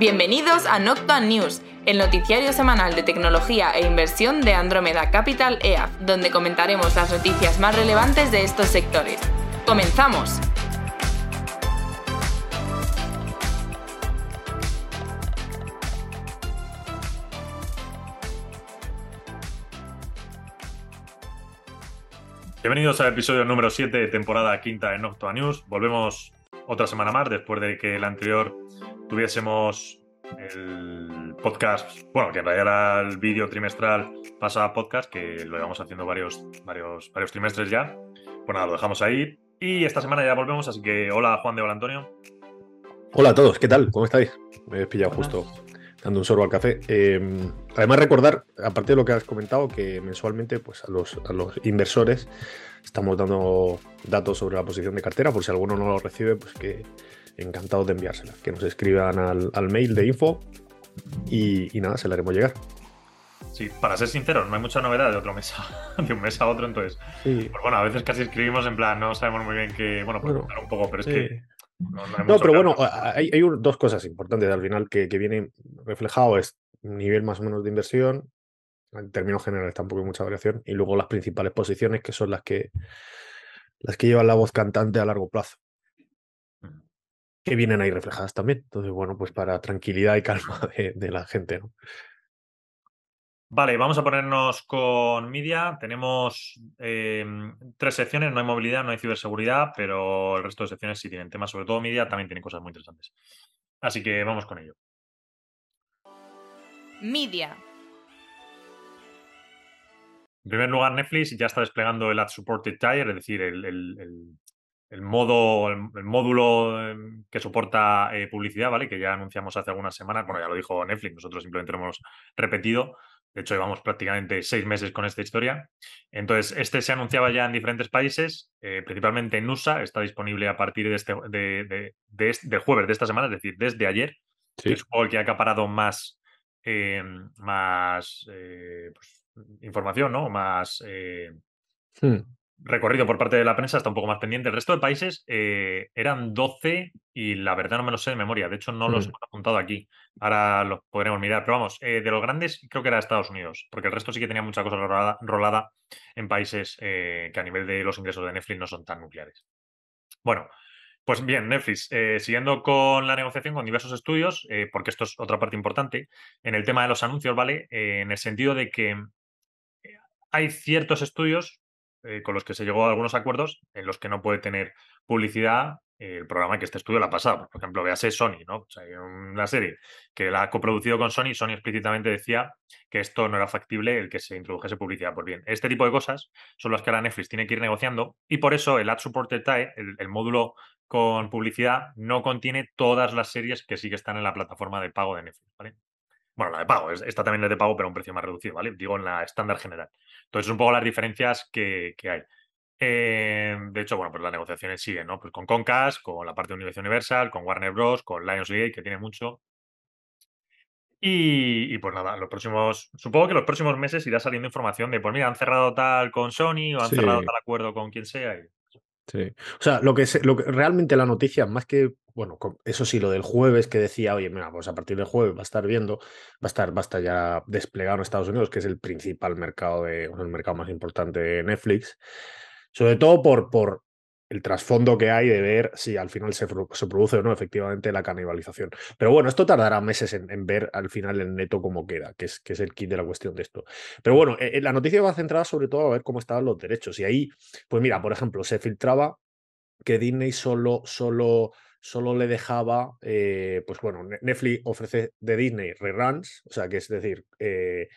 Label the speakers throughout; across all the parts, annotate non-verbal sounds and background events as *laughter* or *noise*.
Speaker 1: Bienvenidos a Noctua News, el noticiario semanal de tecnología e inversión de Andromeda Capital EAF, donde comentaremos las noticias más relevantes de estos sectores. ¡Comenzamos!
Speaker 2: Bienvenidos al episodio número 7 de temporada quinta de Noctua News. Volvemos otra semana más después de que el anterior tuviésemos el podcast, bueno, que en realidad era el vídeo trimestral pasaba podcast, que lo llevamos haciendo varios, varios, varios trimestres ya. Pues nada, lo dejamos ahí. Y esta semana ya volvemos, así que hola Juan de Hola Antonio.
Speaker 3: Hola a todos, ¿qué tal? ¿Cómo estáis? Me he pillado justo dando un sorbo al café. Eh, además, recordar, aparte de lo que has comentado, que mensualmente pues, a, los, a los inversores estamos dando datos sobre la posición de cartera, por si alguno no lo recibe, pues que encantados de enviárselas. Que nos escriban al, mail de info y, nada, se la haremos llegar.
Speaker 2: Sí, para ser sinceros, no hay mucha novedad de otro mes a, *laughs* de un mes a otro, entonces. Pues bueno, a veces casi escribimos en plan, no sabemos muy bien qué. Bueno, pues un poco, pero es que.
Speaker 3: No, pero bueno, hay, dos cosas importantes al final que, que vienen reflejado: es nivel más o menos de inversión, en términos generales tampoco hay mucha variación, y luego las principales posiciones que son las que las que llevan la voz cantante a largo plazo que vienen ahí reflejadas también. Entonces, bueno, pues para tranquilidad y calma *laughs* de, la gente, ¿no?
Speaker 2: Vale, vamos a ponernos con media. Tenemos em, tres secciones, no hay movilidad, no hay ciberseguridad, pero el resto de secciones sí tienen temas, sobre todo media, también tienen cosas muy interesantes. Así que vamos con ello.
Speaker 1: Media.
Speaker 2: En primer lugar, Netflix ya está desplegando el Ad Supported Tier, es decir, el, el modo, el, módulo em, que soporta eh, publicidad, ¿vale? Que ya anunciamos hace algunas semanas. Bueno, ya lo dijo Netflix, nosotros simplemente lo hemos repetido. De hecho, llevamos prácticamente seis meses con esta historia. Entonces, este se anunciaba ya en diferentes países, eh, principalmente en USA. Está disponible a partir de este, de, de, jueves de esta semana, es decir, desde ayer. Sí. es el que ha acaparado más, em, más eh, pues, información, ¿no? Más. Hmm recorrido por parte de la prensa está un poco más pendiente. El resto de países eh, eran 12 y la verdad no me lo sé de memoria. De hecho, no los mm. he apuntado aquí. Ahora los podremos mirar. Pero vamos, eh, de los grandes creo que era Estados Unidos, porque el resto sí que tenía mucha cosa rolada, en países eh, que a nivel de los ingresos de Netflix no son tan nucleares. Bueno, pues bien, Netflix, siguiendo con la negociación con diversos estudios, porque esto es otra parte importante, en el tema de los anuncios, ¿vale? en el sentido de que hay ciertos estudios eh, con los que se llegó a algunos acuerdos en los que no puede tener publicidad el programa que este estudio la ha pasado. Por ejemplo, véase Sony, ¿no? O sea, hay una serie que la ha coproducido con Sony, Sony explícitamente decía que esto no era factible el que se introdujese publicidad. Pues bien, este tipo de cosas son las que ahora Netflix tiene que ir negociando y por eso el Ad Supported Tie, el, el módulo con publicidad, no contiene todas las series que sí que están en la plataforma de pago de Netflix, ¿vale? Bueno, la de pago, esta también es de pago, pero a un precio más reducido, ¿vale? Digo en la estándar general. Entonces, un poco las diferencias que, hay. Eh, de hecho, bueno, pues las negociaciones siguen, ¿no? Pues con Concast, con la parte de Universal Universal, con Warner Bros., con Lionsgate, que tiene mucho. Y, pues nada, los próximos, supongo que los próximos meses irá saliendo información de, pues mira, han cerrado tal con Sony o han cerrado tal acuerdo con quien sea.
Speaker 3: Sí. O sea, lo que, lo que realmente la noticia, más que, bueno, eso sí, lo del jueves que decía, oye, mira, pues a partir del jueves va a estar viendo, va a estar, va a estar ya desplegado en Estados Unidos, que es el principal mercado de, el mercado más importante de Netflix. Sobre todo por el trasfondo que hay de ver si al final se, produce o no efectivamente la canibalización. Pero bueno, esto tardará meses en, ver al final el neto cómo queda, que es, que es el kit de la cuestión de esto. Pero bueno, eh, eh, la noticia va centrada sobre todo a ver cómo estaban los derechos. Y ahí, pues mira, por ejemplo, se filtraba que Disney solo, solo, solo le dejaba, eh, pues bueno, Netflix ofrece de Disney reruns, o sea, que es decir, eh,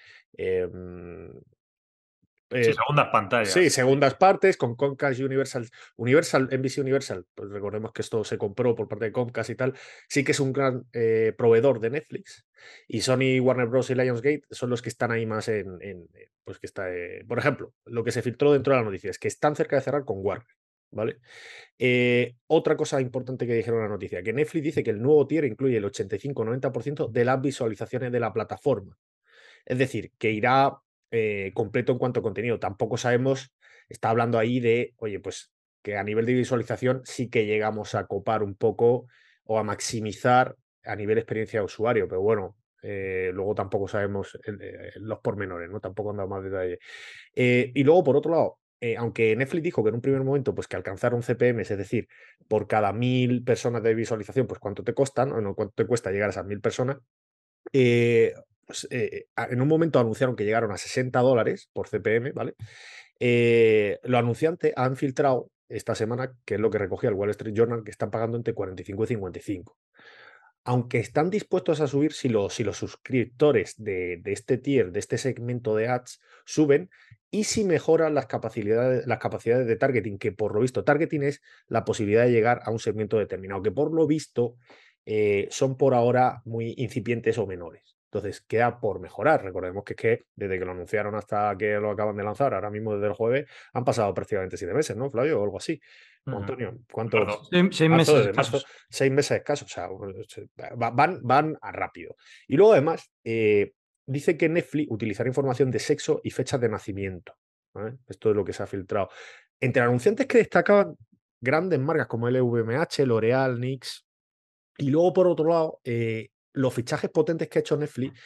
Speaker 2: sí, eh, segundas pantallas.
Speaker 3: Sí, segundas partes con Comcast Universal. Universal, NBC Universal, pues recordemos que esto se compró por parte de Comcast y tal. Sí que es un gran eh, proveedor de Netflix. Y Sony, Warner Bros. y Lionsgate son los que están ahí más en. pues que está. Eh, por ejemplo, lo que se filtró dentro de la noticia es que están cerca de cerrar con Warner. ¿Vale? otra cosa importante que dijeron en la noticia, que Netflix dice que el nuevo tier incluye el 85-90% de las visualizaciones de la plataforma. Es decir, que irá eh, completo en cuanto a contenido. Tampoco sabemos, está hablando ahí de, oye, pues que a nivel de visualización sí que llegamos a copar un poco o a maximizar a nivel experiencia de usuario, pero bueno, eh, luego tampoco sabemos los pormenores, ¿no? Tampoco han dado más detalle. y luego, por otro lado, aunque Netflix dijo que en un primer momento, pues que alcanzar un CPM, es decir, por cada mil personas de visualización, pues cuánto te costan, o no, cuánto te cuesta llegar a esas mil personas, pues, en un momento anunciaron que llegaron a 60 dólares por CPM, ¿vale? los anunciantes han filtrado esta semana, que es lo que recogía el Wall Street Journal, que están pagando entre 45 y 55. Aunque están dispuestos a subir si los, si los suscriptores de, este tier, de este segmento de ads, suben y si mejoran las capacidades, las capacidades de targeting, que por lo visto targeting es la posibilidad de llegar a un segmento determinado, que por lo visto eh, son por ahora muy incipientes o menores. Entonces queda por mejorar. Recordemos que es que desde que lo anunciaron hasta que lo acaban de lanzar, ahora mismo desde el jueve, han pasado prácticamente siete meses, ¿no, Flavio? O algo así. Antonio, ¿cuántos?
Speaker 4: Seis, meses escasos.
Speaker 3: seis meses escasos. O sea, van, van a rápido. Y luego, además, eh, dice que Netflix utilizará información de sexo y fechas de nacimiento. Esto es lo que se ha filtrado. Entre anunciantes que destacaban grandes marcas como LVMH, L'Oreal, NYX. Y luego, por otro lado, eh, los fichajes potentes que ha hecho Netflix,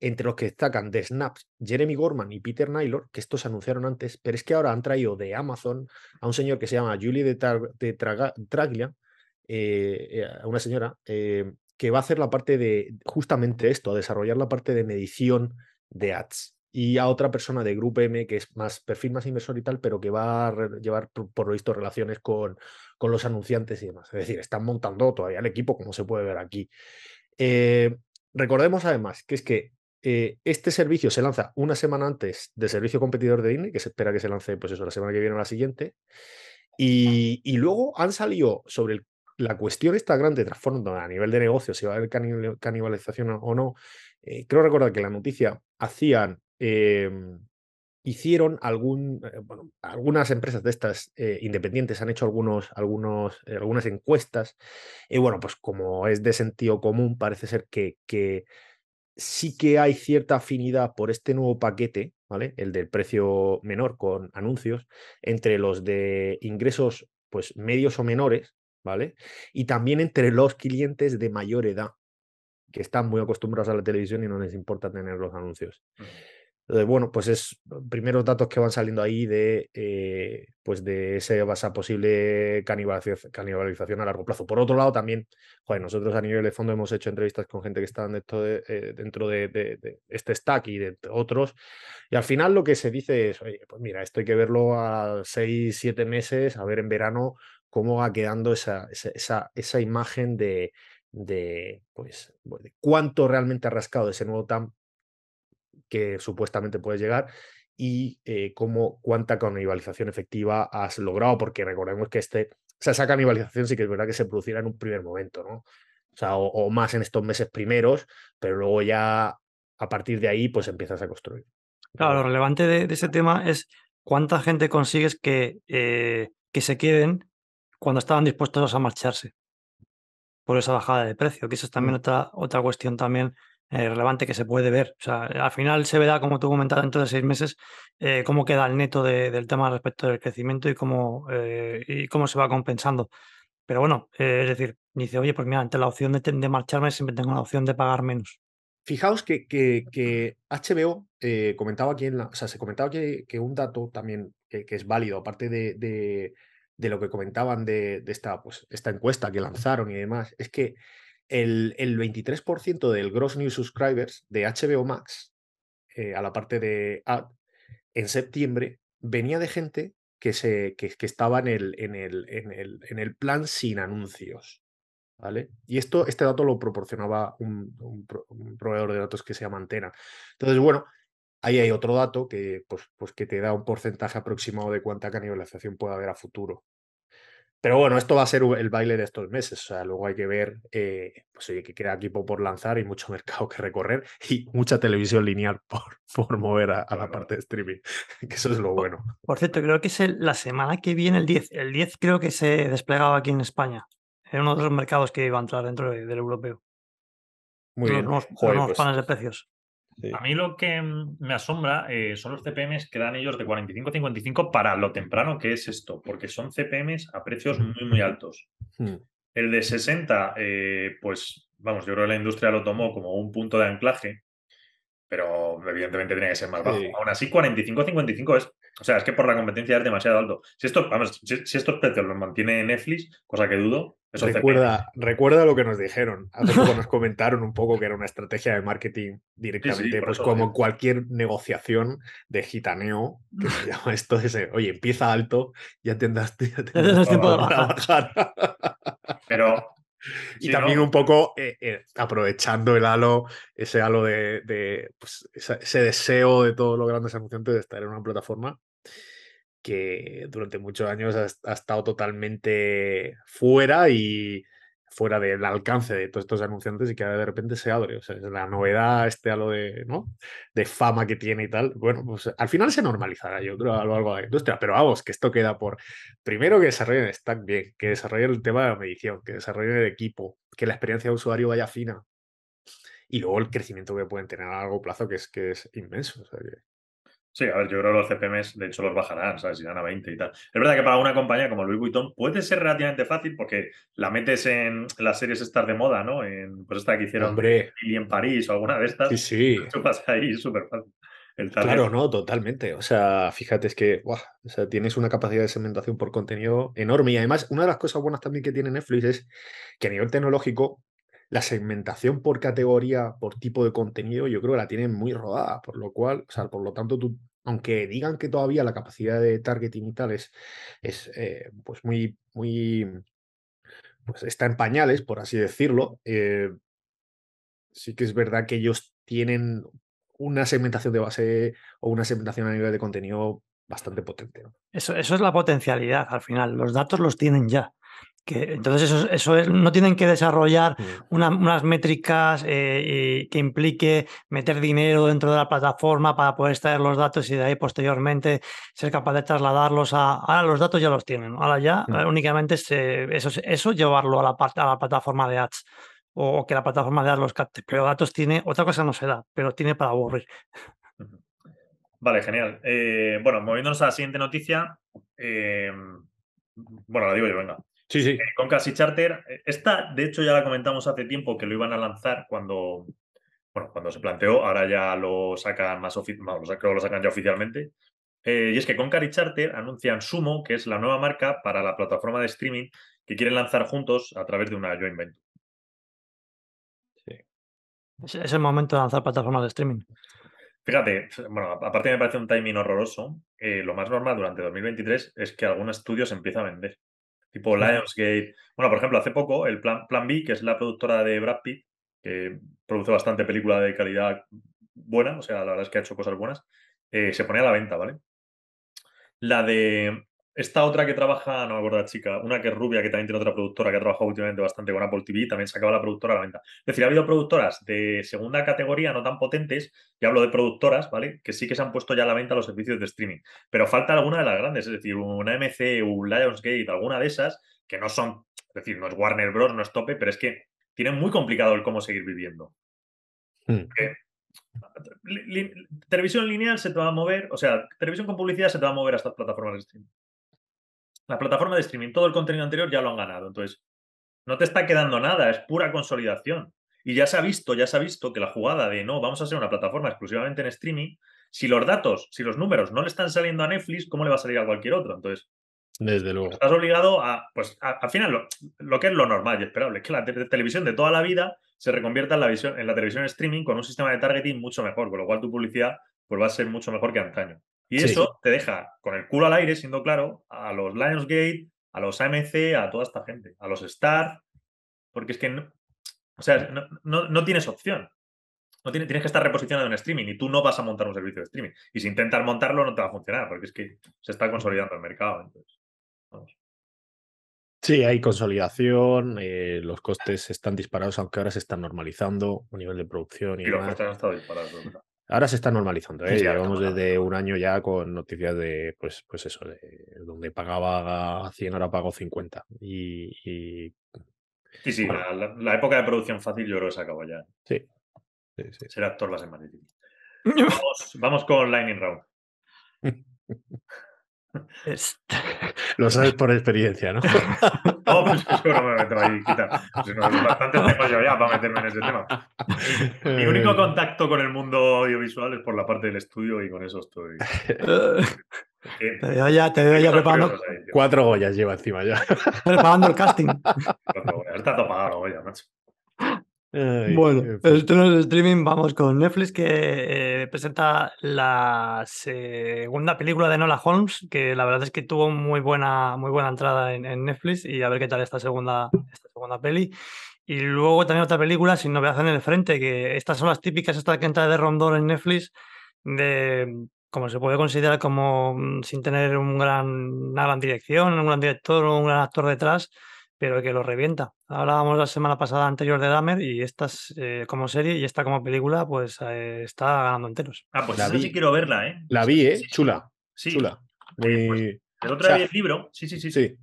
Speaker 3: entre los que destacan de Snaps, Jeremy Gorman y Peter Naylor, que estos se anunciaron antes, pero es que ahora han traído de Amazon a un señor que se llama Julie de, Traglia, eh, eh, a una señora, eh, que va a hacer la parte de justamente esto, a desarrollar la parte de medición de ads. Y a otra persona de Grupo M, que es más perfil más inversor y tal, pero que va a llevar, por, lo visto, relaciones con, con los anunciantes y demás. Es decir, están montando todavía el equipo, como se puede ver aquí. Eh, recordemos además que es que eh, este servicio se lanza una semana antes del servicio competidor de Disney, que se espera que se lance pues eso, la semana que viene o la siguiente. Y, luego han salido sobre la cuestión esta grande trasfondo a nivel de negocio, si va a haber canibalización o no. Eh, creo recordar que la noticia hacían em, hicieron algún, eh, bueno, algunas empresas de estas eh, independientes han hecho algunos, eh, algunas encuestas y bueno, pues como es de sentido común, parece ser que, que sí que hay cierta afinidad por este nuevo paquete, ¿vale? El del precio menor con anuncios, entre los de ingresos pues medios o menores, ¿vale? Y también entre los clientes de mayor edad, que están muy acostumbrados a la televisión y no les importa tener los anuncios bueno, pues es primeros datos que van saliendo ahí de, eh, pues de esa posible canibalización, a largo plazo. Por otro lado, también, joder, nosotros a nivel de fondo hemos hecho entrevistas con gente que está dentro de, eh, dentro de, este stack y de otros, y al final lo que se dice es, oye, pues mira, esto hay que verlo a seis, siete meses, a ver en verano cómo va quedando esa, esa, esa imagen de, de, pues, de cuánto realmente ha rascado ese nuevo TAM que supuestamente puedes llegar y eh, cómo, cuánta canibalización efectiva has logrado, porque recordemos que este, esa canibalización sí que es verdad que se producirá en un primer momento, ¿no? O sea, o, más en estos meses primeros, pero luego ya a partir de ahí pues empiezas a construir.
Speaker 4: Claro, lo relevante de, ese tema es cuánta gente consigues que, eh, que se queden cuando estaban dispuestos a marcharse por esa bajada de precio, que eso es también mm. otra, otra cuestión también eh, relevante que se puede ver. O sea, al final se verá, como tú comentas, dentro de seis meses, eh, cómo queda el neto del tema respecto del crecimiento y cómo, eh, y cómo se va compensando. Pero bueno, es decir, dice, oye, pues mira, ante la opción de, marcharme siempre tengo la opción de pagar menos.
Speaker 3: Fijaos que, que, HBO comentaba aquí en la, o sea, se comentaba que, que un dato también que, es válido, aparte de, de, de, lo que comentaban de, esta, pues, esta encuesta que lanzaron y demás, es que el, 23% del Gross New Subscribers de HBO Max, eh, a la parte de ad, en septiembre, venía de gente que, se, que, estaba en el, en, el, en, el, en el plan sin anuncios. ¿Vale? Y esto, este dato lo proporcionaba un, proveedor de datos que se llama Antena. Entonces, bueno, ahí hay otro dato que, pues, pues que te da un porcentaje aproximado de cuánta canibalización puede haber a futuro. Pero bueno, esto va a ser el baile de estos meses. O sea, luego hay que ver, eh, pues oye, que queda equipo por lanzar y mucho *laughs* mercado que recorrer y mucha televisión lineal *laughs* por, por mover a, la parte de streaming. *laughs* Que eso es lo bueno.
Speaker 4: Por cierto, creo que es la semana que viene, el 10. El 10 creo que se desplegaba aquí en España. En uno de los mercados que iba a entrar dentro del europeo.
Speaker 3: Muy bien.
Speaker 4: Pues de precios.
Speaker 2: A mí lo que me asombra eh, son los CPMs que dan ellos de 45 a 55 para lo temprano que es esto, porque son CPMs a precios muy, muy altos. Hmm. El de 60, eh, pues vamos, yo creo que la industria lo tomó como un punto de anclaje, pero evidentemente tiene que ser más bajo.
Speaker 3: Sí.
Speaker 2: Aún así, 45-55 es, o sea, es que por la competencia es demasiado alto. Si, esto, vamos, si, si estos precios los mantiene Netflix, cosa que dudo, eso
Speaker 3: Recuerda, recuerda lo que nos dijeron. Hace poco nos comentaron un poco que era una estrategia de marketing directamente, pues como cualquier negociación de gitaneo, que se *laughs* llama esto, ese, oye, empieza alto, ya tendrás, ya tendrás
Speaker 4: tiempo de
Speaker 3: para
Speaker 4: bajar.
Speaker 2: Pero. *laughs*
Speaker 3: Y también
Speaker 2: ¿no?
Speaker 3: un poco eh, eh, aprovechando el halo, ese halo de, de, pues, ese deseo de todos los grandes anunciantes de estar en una plataforma que durante muchos años ha, estado totalmente fuera y fuera del alcance de todos estos anunciantes y que de repente se abre. Sea, la novedad, este halo de, ¿no? de fama que tiene y tal. Bueno, pues al final se normalizará, yo creo, a de la industria. Pero vamos, que esto queda por, primero que desarrollen stack bien, que desarrollen el tema de la medición, que desarrollen el equipo, que la experiencia de usuario vaya fina. Y luego el crecimiento que pueden tener a largo plazo, que es, que es inmenso.
Speaker 2: Sí, a ver, yo creo que los CPMs de hecho los bajarán, ¿sabes? Irán a 20 y tal. Es verdad que para una compañía como Louis Vuitton puede ser relativamente fácil porque la metes en las series estas de moda, ¿no? En pues esta que hicieron
Speaker 3: Hombre,
Speaker 2: y en París o alguna de estas.
Speaker 3: sí, sí. *laughs*
Speaker 2: Tú vas ahí, súper fácil.
Speaker 3: Claro, no, totalmente. O sea, fíjate, es que o sea, tienes una capacidad de segmentación por contenido enorme. Y además, una de las cosas buenas también que tiene Netflix es que a nivel tecnológico, la segmentación por categoría, por tipo de contenido, yo creo que la tienen muy rodada. Por lo cual, o sea, por lo tanto, tú, aunque digan que todavía la capacidad de targeting y tal es, es eh, pues muy, muy, pues está en pañales, por así decirlo, eh, sí que es verdad que ellos tienen una segmentación de base o una segmentación a nivel de contenido bastante potente.
Speaker 4: Eso, eso es la potencialidad al final. Los datos los tienen ya. Que, entonces, eso, eso es- no tienen que desarrollar
Speaker 3: Mm.
Speaker 4: una- unas métricas eh, que implique meter dinero dentro de la plataforma para poder extraer los datos y de ahí posteriormente ser capaz de trasladarlos a. Ahora los datos ya los tienen. Ahora ya
Speaker 3: Mm.
Speaker 4: eh, únicamente es, eso, es- eso llevarlo a la, a la plataforma de ads o, o que la plataforma de ads los capte. Pero datos tiene, otra cosa no se da, pero tiene para aburrir.
Speaker 2: Vale, genial. Eh, bueno, moviéndonos a la siguiente noticia. eh, bueno, la digo yo, venga.
Speaker 3: Sí, sí.
Speaker 2: Eh, Concast y Charter. eh, Esta, de hecho, ya la comentamos hace tiempo que lo iban a lanzar cuando, bueno, cuando se planteó. Ahora ya lo sacan más bueno, creo que lo sacan ya oficialmente. Eh, y es que Concast y Charter anuncian Sumo, que es la nueva marca para la plataforma de streaming que quieren lanzar juntos a través de una joint venture.
Speaker 4: Es, es el momento de lanzar plataformas de streaming.
Speaker 2: Fíjate, bueno, aparte me parece un timing horroroso. eh, lo más normal durante 2023 es que algún estudio se empieza a vender. Tipo. Lionsgate. Bueno, por ejemplo, hace poco el Plan, Plan B, que es la productora de Brad Pitt, que produce bastante película de calidad buena, o sea, la verdad es que ha hecho cosas buenas, eh, se pone a la venta, ¿vale? La de esta otra que trabaja, no me acuerdo la chica, una que es rubia, que también tiene otra productora que ha trabajado últimamente bastante con Apple TV, también se acaba la productora a la venta. Es decir, ha habido productoras de segunda categoría, no tan potentes, y hablo de productoras, ¿vale? Que sí que se han puesto ya a la venta los servicios de streaming. Pero falta alguna de las grandes, es decir, una MC, un Lionsgate, alguna de esas, que no son, es decir, no es Warner Bros., no es tope, pero es que tienen muy complicado el cómo seguir viviendo.
Speaker 3: Mm.
Speaker 2: Li- li- televisión lineal se te va a mover, o sea, televisión con publicidad se te va a mover a estas plataformas de streaming. La plataforma de streaming, todo el contenido anterior ya lo han ganado. Entonces, no te está quedando nada, es pura consolidación. Y ya se ha visto, ya se ha visto que la jugada de no, vamos a ser una plataforma exclusivamente en streaming, si los datos, si los números no le están saliendo a Netflix, ¿cómo le va a salir a cualquier otro? Entonces,
Speaker 3: Desde luego.
Speaker 2: estás obligado a, pues, a- al final, lo, lo que es lo normal y esperable, es que la te- televisión de toda la vida se reconvierta en la, visión, en la televisión streaming con un sistema de targeting mucho mejor, con lo cual tu publicidad pues, va a ser mucho mejor que antaño. Y
Speaker 3: Sí.
Speaker 2: eso te deja con el culo al aire, siendo claro, a los Lionsgate, a los AMC, a toda esta gente, a los Star, porque es que no, o sea, no, no- no tienes opción. No tienes, tienes que estar reposicionado en streaming y tú no vas a montar un servicio de streaming. Y si intentas montarlo no te va a funcionar, porque es que se está consolidando el mercado. Entonces, vamos.
Speaker 3: Sí, hay consolidación, eh, los costes están disparados, aunque ahora se están normalizando a nivel de producción y,
Speaker 2: Y los
Speaker 3: demás.
Speaker 2: costes han estado disparados. verdad.
Speaker 3: Ahora se está normalizando, ¿eh?
Speaker 2: Sí,
Speaker 3: Llevamos desde un año ya con noticias de, pues, pues eso, de donde pagaba 100, ahora pago 50. Y, y
Speaker 2: Sí, sí,
Speaker 3: Bueno.
Speaker 2: la, la- la época de producción fácil yo creo que se acabó ya.
Speaker 3: sí, sí, sí.
Speaker 2: Ser actor va a ser más difícil. *laughs* Vamos, vamos con Lightning Round. *laughs*
Speaker 4: Es-
Speaker 3: Lo sabes por experiencia, ¿no?
Speaker 2: No, *laughs* pues eso no me meto ahí, quita. Pues no, bastante tengo yo ya para meterme en ese tema. Mi, mi único contacto con el mundo audiovisual es por la parte del estudio y con eso estoy. *laughs*
Speaker 4: Te veo ya, te veo ya preparando,
Speaker 3: Cuatro Goyas lleva encima ya.
Speaker 4: preparando el casting.
Speaker 2: Está topado, oye, macho.
Speaker 3: Ay,
Speaker 4: Bueno,
Speaker 3: en fin.
Speaker 4: esto no es streaming, vamos con Netflix que eh, presenta la segunda película de Nola Holmes, que la verdad es que tuvo muy buena, muy buena entrada en, en Netflix y a ver qué tal esta segunda, esta segunda peli. Y luego también otra película sin novedad en el frente, que estas son las típicas, esta que entra de rondón en Netflix, de como se puede considerar como mm, sin tener un gran, una gran dirección, un gran director o un gran actor detrás, pero que lo revienta. Hablábamos la semana pasada anterior de Dahmer y esta es, eh, como serie y esta como película, pues eh, está ganando enteros.
Speaker 2: Ah, pues
Speaker 3: La
Speaker 2: esa
Speaker 3: vi.
Speaker 2: sí quiero verla, ¿eh?
Speaker 3: La vi, ¿eh?
Speaker 2: Sí, sí,
Speaker 3: Chula,
Speaker 2: Sí,
Speaker 3: chula.
Speaker 2: Pues,
Speaker 3: Muy-
Speaker 2: El otro
Speaker 3: o sea,
Speaker 2: día vi el libro. Sí, sí, sí. sí.
Speaker 3: Sí.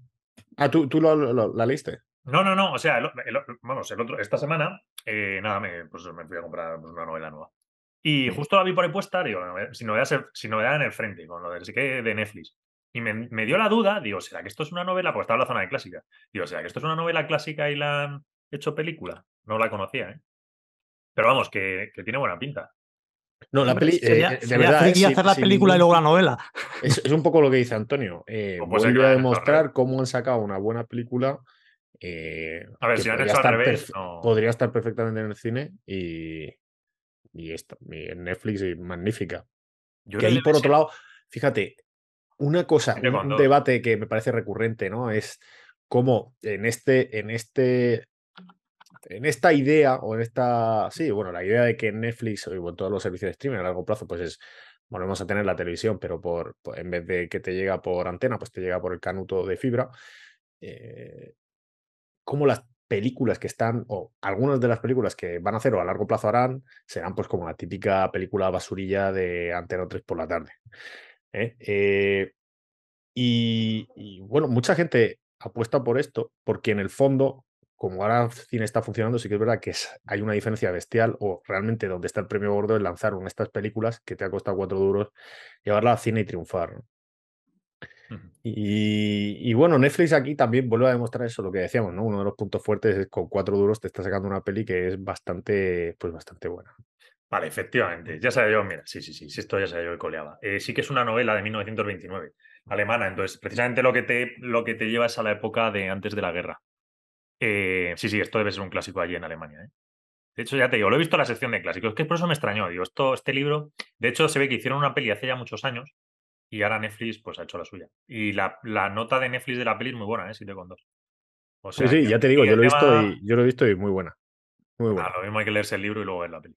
Speaker 3: Ah, ¿tú, tú lo- lo- la leíste?
Speaker 2: No, no, no. O sea, el, el- vamos, el otro, esta semana, eh, nada, me, pues me fui a comprar pues, una novela nueva. Y justo la vi por ahí puesta, digo, sin novedad, sin novedad en el frente, con lo del sí que de Netflix. Y me, me dio la duda, digo, ¿será que esto es una novela? Porque estaba en la zona de clásica. Digo, ¿será que esto es una novela clásica y la han hecho película? No la conocía, ¿eh? Pero vamos, que, que tiene buena pinta.
Speaker 3: No, la peli,
Speaker 4: sería,
Speaker 3: eh, de
Speaker 4: sería
Speaker 3: verdad,
Speaker 4: hacer la película y luego la novela.
Speaker 3: Es, es un poco lo que dice Antonio. eh, *laughs*
Speaker 2: que lo
Speaker 3: a demostrar cómo han sacado una buena película. eh,
Speaker 2: A ver, si han hecho al
Speaker 3: estar
Speaker 2: revés, no-
Speaker 3: podría estar perfectamente en el cine y, y, esta- y en Netflix y magnífica.
Speaker 2: Yo
Speaker 3: que ahí, por otro lado, fíjate, una cosa, un, debate que me parece recurrente, ¿no? Es cómo en este, en este, en esta idea, o en esta, sí, bueno, la idea de que Netflix o bueno, todos los servicios de streaming a largo plazo, pues es, volvemos a tener la televisión, pero por, por- en vez de que te llega por antena, pues te llega por el canuto de fibra. eh, cómo las películas que están, o algunas de las películas que van a hacer o a largo plazo harán, serán pues como la típica película basurilla de Antena 3 por la tarde. ¿Eh? Eh, y, y, bueno, mucha gente apuesta por esto porque en el fondo, como ahora el cine está funcionando, sí que es verdad que es- hay una diferencia bestial o realmente donde está el premio gordo es lanzar una de estas películas que te ha costado cuatro duros llevarla al cine y triunfar. Y, y bueno, Netflix aquí también vuelve a demostrar eso, lo que decíamos, ¿no? Uno de los puntos fuertes es con cuatro duros te está sacando una peli que es bastante, pues bastante buena.
Speaker 2: Vale, efectivamente. Ya sabía yo, mira, sí, sí, sí, sí, esto ya sabía yo que coleaba. Eh, sí que es una novela de 1929, alemana. Entonces, precisamente lo que te, lo que te lleva es a la época de antes de la guerra. Eh, sí, sí, esto debe ser un clásico allí en Alemania. ¿eh? De hecho, ya te digo, lo he visto en la sección de clásicos, es que por eso me extrañó. Digo, esto, este libro, de hecho, se ve que hicieron una peli hace ya muchos años y ahora Netflix pues ha hecho la suya. Y la, la nota de Netflix de la peli es muy buena, ¿eh? 7,2. O
Speaker 3: Sí,
Speaker 2: sea,
Speaker 3: sí,
Speaker 2: que-
Speaker 3: ya te digo, yo lo he visto y yo lo he visto y muy buena. Muy buena.
Speaker 2: Ah, lo mismo hay que leerse el libro y luego ver la peli.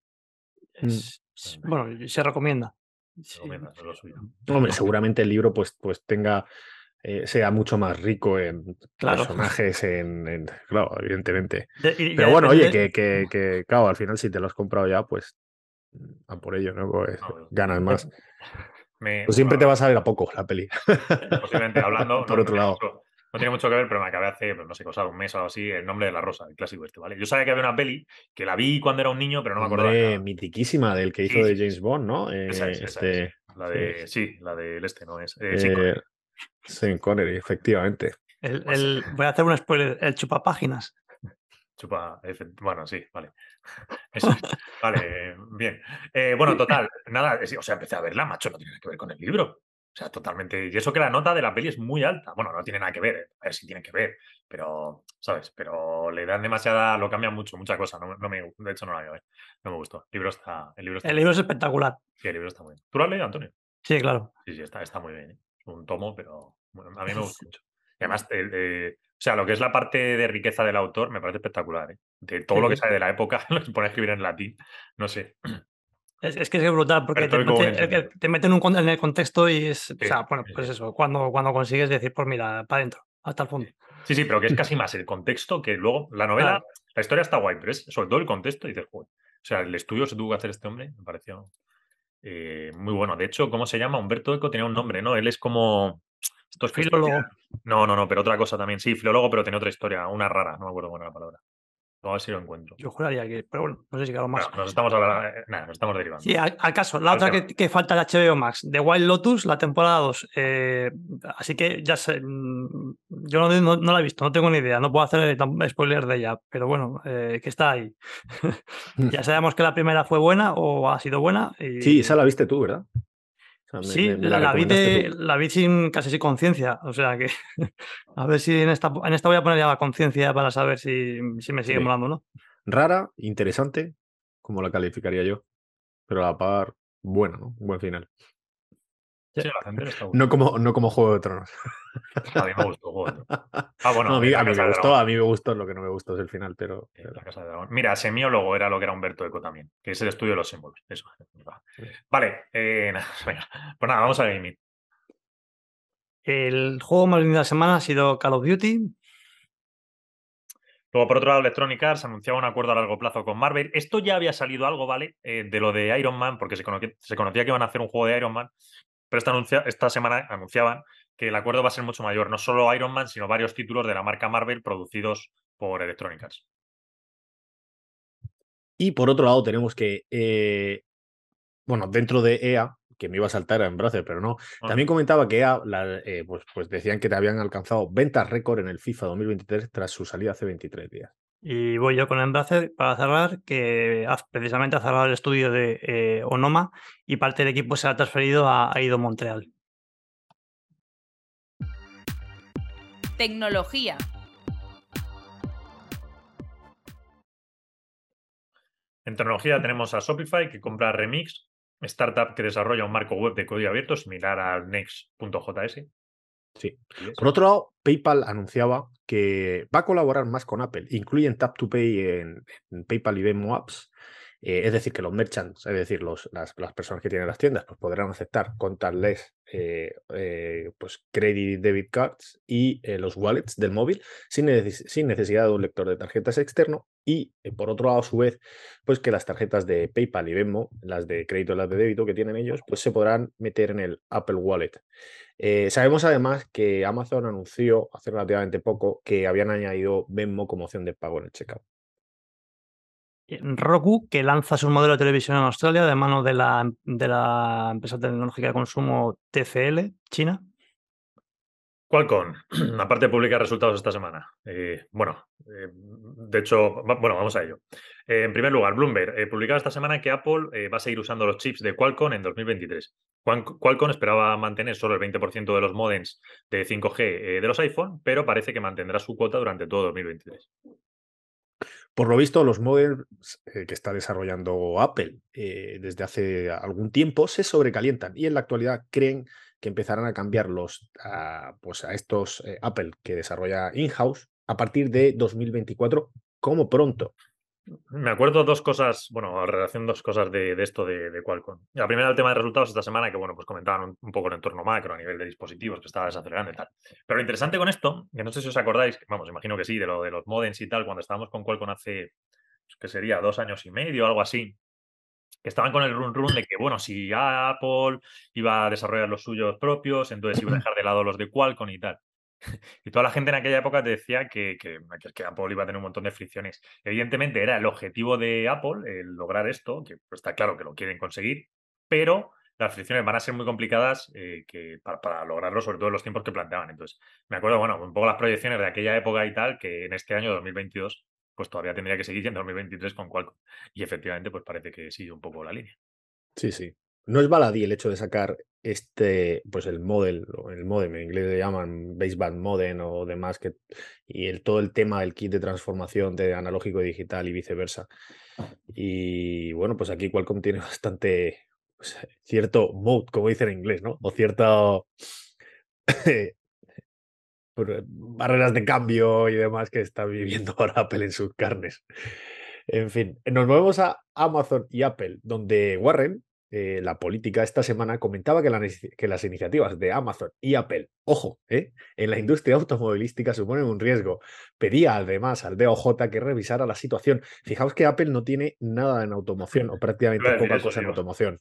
Speaker 3: Mm.
Speaker 4: Es- es- bueno, se recomienda.
Speaker 2: Lo.
Speaker 3: Hombre, *laughs* seguramente el libro pues, pues tenga, eh, sea mucho más rico en
Speaker 4: Claro. *laughs*
Speaker 3: personajes, en, en- claro, evidentemente.
Speaker 4: De- y
Speaker 3: Pero bueno, oye, que, que, que, claro, al final si te lo has comprado ya, pues a por ello, ¿no? Pues
Speaker 2: No, no.
Speaker 3: ganas más. *laughs*
Speaker 2: Me-
Speaker 3: Pues siempre te
Speaker 2: bueno,
Speaker 3: va a salir a poco la peli.
Speaker 2: Posiblemente hablando.
Speaker 3: Por
Speaker 2: no,
Speaker 3: otro lado.
Speaker 2: Tiene mucho- no tiene mucho que ver, pero me acabé hace, pues, no sé, cosa, un mes o algo así, el nombre de la rosa, el clásico este, ¿vale? Yo sabía que había una peli que la vi cuando era un niño, pero no me acordaba. de
Speaker 3: Hombre,
Speaker 2: nada.
Speaker 3: mitiquísima del que hizo
Speaker 2: Sí,
Speaker 3: de James Bond, ¿no?
Speaker 2: Esa
Speaker 3: Eh,
Speaker 2: es, esa
Speaker 3: este,
Speaker 2: es. La de, sí, la del este, ¿no? Es, eh,
Speaker 3: eh,
Speaker 2: con-
Speaker 3: Sean Connery, efectivamente.
Speaker 4: el- el- voy a hacer un spoiler, el chupapáginas.
Speaker 2: chupa, efe- bueno, sí, vale. *laughs* Eso es. Vale, eh, bien. Eh, bueno, total, nada, o sea, empecé a verla, macho, no tiene nada que ver con el libro. O sea, totalmente. Y eso que la nota de la peli es muy alta. Bueno, no tiene nada que ver, eh, a ver si tiene que ver, pero, ¿sabes? Pero le dan demasiada, lo cambian mucho, mucha cosa. No, no me, de hecho, no la voy a ver. No me gustó. El libro está, el libro está,
Speaker 4: El libro es espectacular.
Speaker 2: sí, el libro está muy bien. ¿Tú lo has leído, Antonio?
Speaker 4: Sí, claro.
Speaker 2: Sí, sí, está, está muy bien. ¿eh? Un tomo, pero bueno, a mí me *laughs* gusta mucho. Y además, eh, o sea, lo que es la parte de riqueza del autor me parece espectacular. ¿eh? De todo lo que
Speaker 4: Sí.
Speaker 2: sale de la época, *laughs* lo que pone a escribir en latín, no sé.
Speaker 4: Es, es que es brutal porque te mete,
Speaker 2: buen
Speaker 4: es que
Speaker 2: entendido.
Speaker 4: te mete en, un, en el contexto y es, o sea, bueno, pues eso, cuando, cuando consigues decir, pues mira, para adentro, hasta el fondo.
Speaker 2: Sí, sí, pero que es casi *laughs* más el contexto que luego la novela,
Speaker 4: Claro.
Speaker 2: la historia está guay, pero es sobre todo el contexto y dices, joder. O sea, el estudio se tuvo que hacer este hombre me pareció eh, muy bueno. De hecho, ¿cómo se llama? Humberto Eco tenía un nombre, ¿no? Él es como. Estos que
Speaker 4: Filólogo.
Speaker 2: No, no, no, pero otra cosa también. Sí, filólogo, pero tenía otra historia, una rara, no me acuerdo era la palabra. A ver si lo encuentro.
Speaker 4: Yo juraría que, pero bueno, no sé si claro más.
Speaker 2: Bueno, nos estamos hablando, eh, nada, nos estamos derivando.
Speaker 4: Sí, al, al caso, la
Speaker 2: Al
Speaker 4: otra que, que falta de HBO Max, The Wild Lotus, la temporada 2. eh, así que ya sé, mm, yo no, no- no la he visto, no tengo ni idea, no puedo hacer spoiler de ella, pero bueno, eh, que está ahí. *laughs* ya sabemos que la primera fue buena o ha sido buena. Y,
Speaker 3: Sí, esa la viste tú, ¿verdad? O sea, me-
Speaker 4: Sí,
Speaker 3: me- me
Speaker 4: la, la vi
Speaker 3: recomendaste
Speaker 4: de-
Speaker 3: tú.
Speaker 4: la vi sin, casi sin conciencia, o sea que *laughs* a ver si en esta, en esta voy a poner ya la conciencia para saber si, si me sigue
Speaker 3: Sí.
Speaker 4: molando o no.
Speaker 3: Rara, interesante, como la calificaría yo. Pero a la par, buena, ¿no? Un buen final.
Speaker 2: Sí, está.
Speaker 3: No como, no como Juego de Tronos.
Speaker 2: A mí me gustó. joder. Ah, bueno,
Speaker 3: No, a mí, a me
Speaker 2: de
Speaker 3: gustó, a mí me gustó, lo que no me gustó es el final, pero... Pero-
Speaker 2: La Casa de Dragón. Mira, semiólogo era lo que era Humberto Eco también, que es el estudio de los símbolos. Eso. Vale, eh, *laughs* nada, venga. Pues nada, vamos a gaming.
Speaker 4: El juego más vendido de la semana ha sido Call of Duty.
Speaker 2: Luego, por otro lado, Electronic Arts anunciaba un acuerdo a largo plazo con Marvel. Esto ya había salido algo, ¿vale? Eh, de lo de Iron Man, porque se conocía, se conocía que iban a hacer un juego de Iron Man, pero esta, anuncia- esta semana anunciaban que el acuerdo va a ser mucho mayor. No solo Iron Man, sino varios títulos de la marca Marvel producidos por Electronic Arts.
Speaker 3: Y por otro lado tenemos que, eh, bueno, dentro de EA, que me iba a saltar a Embracer, pero no,
Speaker 2: Ah.
Speaker 3: también comentaba que EA, la- eh, pues, pues decían que te habían alcanzado ventas récord en el FIFA 2023 tras su salida hace 23 días.
Speaker 4: Y voy yo con Embracer para cerrar, que ha- precisamente ha cerrado el estudio de eh, Onoma y parte del equipo se ha transferido a, a Ido Montreal.
Speaker 1: Tecnología.
Speaker 2: En tecnología tenemos a Shopify, que compra Remix, startup que desarrolla un marco web de código abierto similar al Next.js.
Speaker 3: Sí. Por otro lado, PayPal anunciaba que va a colaborar más con Apple. Incluyen Tap to Pay en, en PayPal y Venmo Apps. Eh, es decir, que los merchants, es decir, las, personas que tienen las tiendas, pues podrán aceptar contactless, eh, eh, pues credit debit cards y eh, los wallets del móvil sin, neces- sin necesidad de un lector de tarjetas externo. Y eh, por otro lado, a su vez, pues que las tarjetas de PayPal y Venmo, las de crédito y las de débito que tienen ellos, pues se podrán meter en el Apple Wallet. Sabemos además que Amazon anunció hace relativamente poco que habían añadido Venmo como opción de pago en el checkout.
Speaker 4: Roku, que lanza su modelo de televisión en Australia de mano de la, empresa tecnológica de consumo TCL, China.
Speaker 2: Qualcomm, *clears throat* aparte de publicar resultados esta semana. eh, bueno, eh, de hecho, bueno, vamos a ello. Eh, en primer lugar, Bloomberg publicaba esta semana que Apple va a seguir usando los chips de Qualcomm en 2023. Quan- Qualcomm esperaba mantener solo el 20% de los modems de 5G eh, de los iPhone, pero parece que mantendrá su cuota durante todo 2023.
Speaker 3: Por lo visto, los modems eh, que está desarrollando Apple eh, desde hace algún tiempo se sobrecalientan y en la actualidad creen que empezarán a cambiarlos a, pues a estos eh, Apple que desarrolla in-house a partir de 2024 como pronto.
Speaker 2: Me acuerdo dos cosas, bueno, en relación dos cosas de, esto de, Qualcomm. La primera, el tema de resultados esta semana, que bueno, pues comentaban un, poco el entorno macro a nivel de dispositivos que estaba desacelerando y tal. Pero lo interesante con esto, que no sé si os acordáis, vamos, imagino que sí, de lo de los modems y tal, cuando estábamos con Qualcomm hace, pues, que sería dos años y medio, algo así, que estaban con el run run de que, bueno, si Apple iba a desarrollar los suyos propios, entonces iba a dejar de lado los de Qualcomm y tal. *laughs* Y toda la gente en aquella época te decía que, que, Apple iba a tener un montón de fricciones. Evidentemente era el objetivo de Apple el lograr esto, que pues, está claro que lo quieren conseguir, pero las fricciones van a ser muy complicadas eh, que para, para lograrlo, sobre todo en los tiempos que planteaban. Entonces, me acuerdo, bueno, un poco las proyecciones de aquella época y tal, que en este año 2022, pues todavía tendría que seguir y en 2023 con Qualcomm. Y efectivamente, pues parece que sigue un poco la línea.
Speaker 3: Sí, sí. No es baladí el hecho de sacar este, pues el model, el modem, en inglés le llaman baseband modem o demás, que, y el, todo el tema del kit de transformación de analógico y digital y viceversa. Y bueno, pues aquí Qualcomm tiene *laughs* bastante cierto mode, como dicen en inglés, ¿no? O cierto *laughs* barreras de cambio y demás que está viviendo *laughs* ahora Apple en sus carnes. En fin, nos movemos a Amazon y Apple, donde Warren, eh, la política esta semana, comentaba que, la nece- que las iniciativas de Amazon y Apple, ojo, eh, en la industria automovilística suponen un riesgo. Pedía además al DOJ que revisara la situación. Fijaos que Apple no tiene nada en automoción o *laughs* prácticamente poca
Speaker 2: eso,
Speaker 3: cosa en automoción.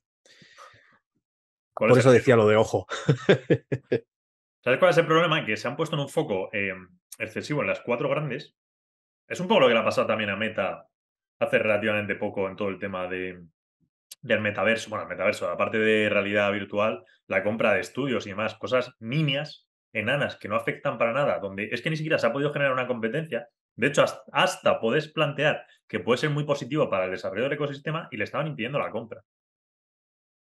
Speaker 2: ¿Cuál
Speaker 3: Por
Speaker 2: es
Speaker 3: eso decía lo de ojo. *laughs*
Speaker 2: ¿Sabes cuál es el problema? Que se han puesto en un foco eh, excesivo en las cuatro grandes Es un poco lo que le ha pasado también a Meta hace relativamente poco en todo el tema de, del metaverso. Bueno, el metaverso, aparte de realidad virtual, la compra de estudios y demás, cosas nimias, enanas, que no afectan para nada, donde es que ni siquiera se ha podido generar una competencia. De hecho, hasta, hasta puedes plantear que puede ser muy positivo para el desarrollo del ecosistema y le estaban impidiendo la compra.